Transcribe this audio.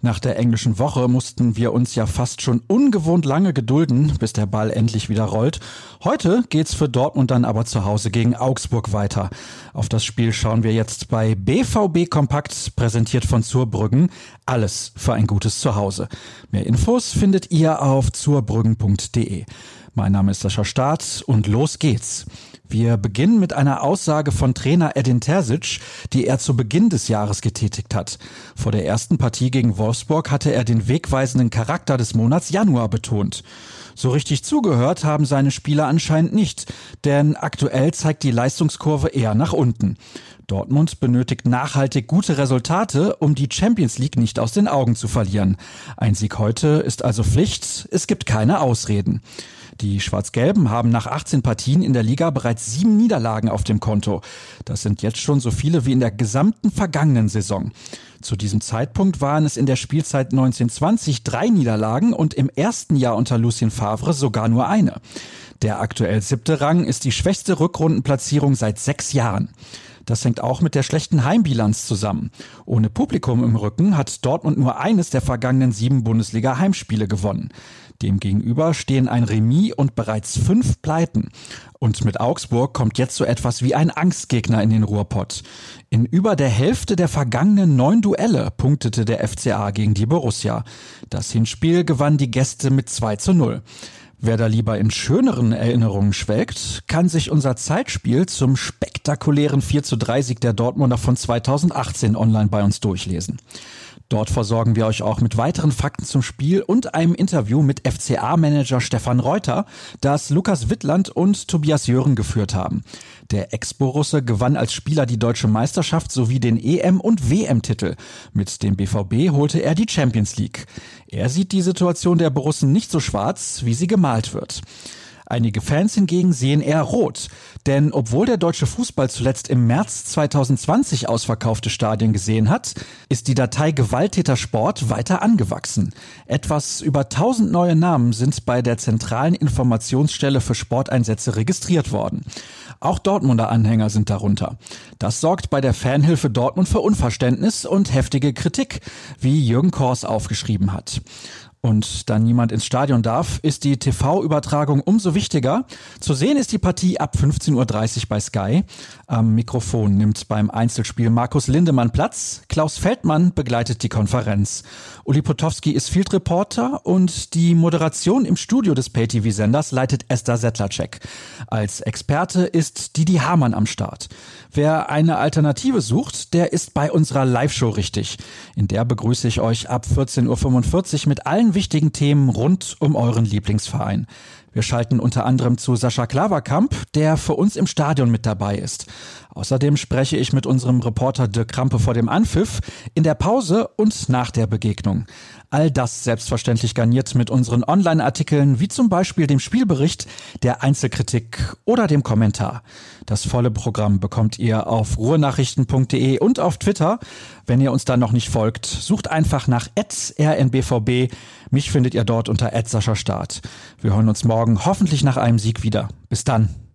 Nach der englischen Woche mussten wir uns ja fast schon ungewohnt lange gedulden, bis der Ball endlich wieder rollt. Heute geht's für Dortmund dann aber zu Hause gegen Augsburg weiter. Auf das Spiel schauen wir jetzt bei BVB Kompakt, präsentiert von Zurbrüggen. Alles für ein gutes Zuhause. Mehr Infos findet ihr auf zurbrüggen.de. Mein Name ist Sascha Staat und los geht's. Wir beginnen mit einer Aussage von Trainer Edin Terzic, die er zu Beginn des Jahres getätigt hat. Vor der ersten Partie gegen Wolfsburg hatte er den wegweisenden Charakter des Monats Januar betont. So richtig zugehört haben seine Spieler anscheinend nicht, denn aktuell zeigt die Leistungskurve eher nach unten. Dortmund benötigt nachhaltig gute Resultate, um die Champions League nicht aus den Augen zu verlieren. Ein Sieg heute ist also Pflicht, es gibt keine Ausreden. Die Schwarz-Gelben haben nach 18 Partien in der Liga bereits sieben Niederlagen auf dem Konto. Das sind jetzt schon so viele wie in der gesamten vergangenen Saison. Zu diesem Zeitpunkt waren es in der Spielzeit 1920 drei Niederlagen und im ersten Jahr unter Lucien Favre sogar nur eine. Der aktuell siebte Rang ist die schwächste Rückrundenplatzierung seit sechs Jahren. Das hängt auch mit der schlechten Heimbilanz zusammen. Ohne Publikum im Rücken hat Dortmund nur eines der vergangenen sieben Bundesliga-Heimspiele gewonnen. Demgegenüber stehen ein Remis und bereits fünf Pleiten. Und mit Augsburg kommt jetzt so etwas wie ein Angstgegner in den Ruhrpott. In über der Hälfte der vergangenen neun Duelle punktete der FCA gegen die Borussia. Das Hinspiel gewann die Gäste mit 2 zu 0. Wer da lieber in schöneren Erinnerungen schwelgt, kann sich unser Zeitspiel zum spektakulären 4 zu 3 Sieg der Dortmunder von 2018 online bei uns durchlesen. Dort versorgen wir euch auch mit weiteren Fakten zum Spiel und einem Interview mit FCA-Manager Stefan Reuter, das Lukas Wittland und Tobias Jören geführt haben. Der Ex-Borusse gewann als Spieler die deutsche Meisterschaft sowie den EM- und WM-Titel. Mit dem BVB holte er die Champions League. Er sieht die Situation der Borussen nicht so schwarz, wie sie gemalt wird. Einige Fans hingegen sehen eher rot. Denn obwohl der deutsche Fußball zuletzt im März 2020 ausverkaufte Stadien gesehen hat, ist die Datei Gewalttäter Sport weiter angewachsen. Etwas über 1000 neue Namen sind bei der zentralen Informationsstelle für Sporteinsätze registriert worden. Auch Dortmunder Anhänger sind darunter. Das sorgt bei der Fanhilfe Dortmund für Unverständnis und heftige Kritik, wie Jürgen Kors aufgeschrieben hat und dann niemand ins Stadion darf, ist die TV-Übertragung umso wichtiger. Zu sehen ist die Partie ab 15.30 Uhr bei Sky. Am Mikrofon nimmt beim Einzelspiel Markus Lindemann Platz. Klaus Feldmann begleitet die Konferenz. Uli Potowski ist Field Reporter und die Moderation im Studio des Pay-TV-Senders leitet Esther Settlercheck. Als Experte ist Didi Hamann am Start. Wer eine Alternative sucht, der ist bei unserer Live-Show richtig. In der begrüße ich euch ab 14.45 Uhr mit allen wichtigen Themen rund um euren Lieblingsverein. Wir schalten unter anderem zu Sascha Klaverkamp, der für uns im Stadion mit dabei ist. Außerdem spreche ich mit unserem Reporter Dirk Krampe vor dem Anpfiff, in der Pause und nach der Begegnung. All das selbstverständlich garniert mit unseren Online-Artikeln, wie zum Beispiel dem Spielbericht, der Einzelkritik oder dem Kommentar. Das volle Programm bekommt ihr auf ruhrnachrichten.de und auf Twitter. Wenn ihr uns da noch nicht folgt, sucht einfach nach rnbvb. Mich findet ihr dort unter Start. Wir hören uns morgen hoffentlich nach einem Sieg wieder. Bis dann.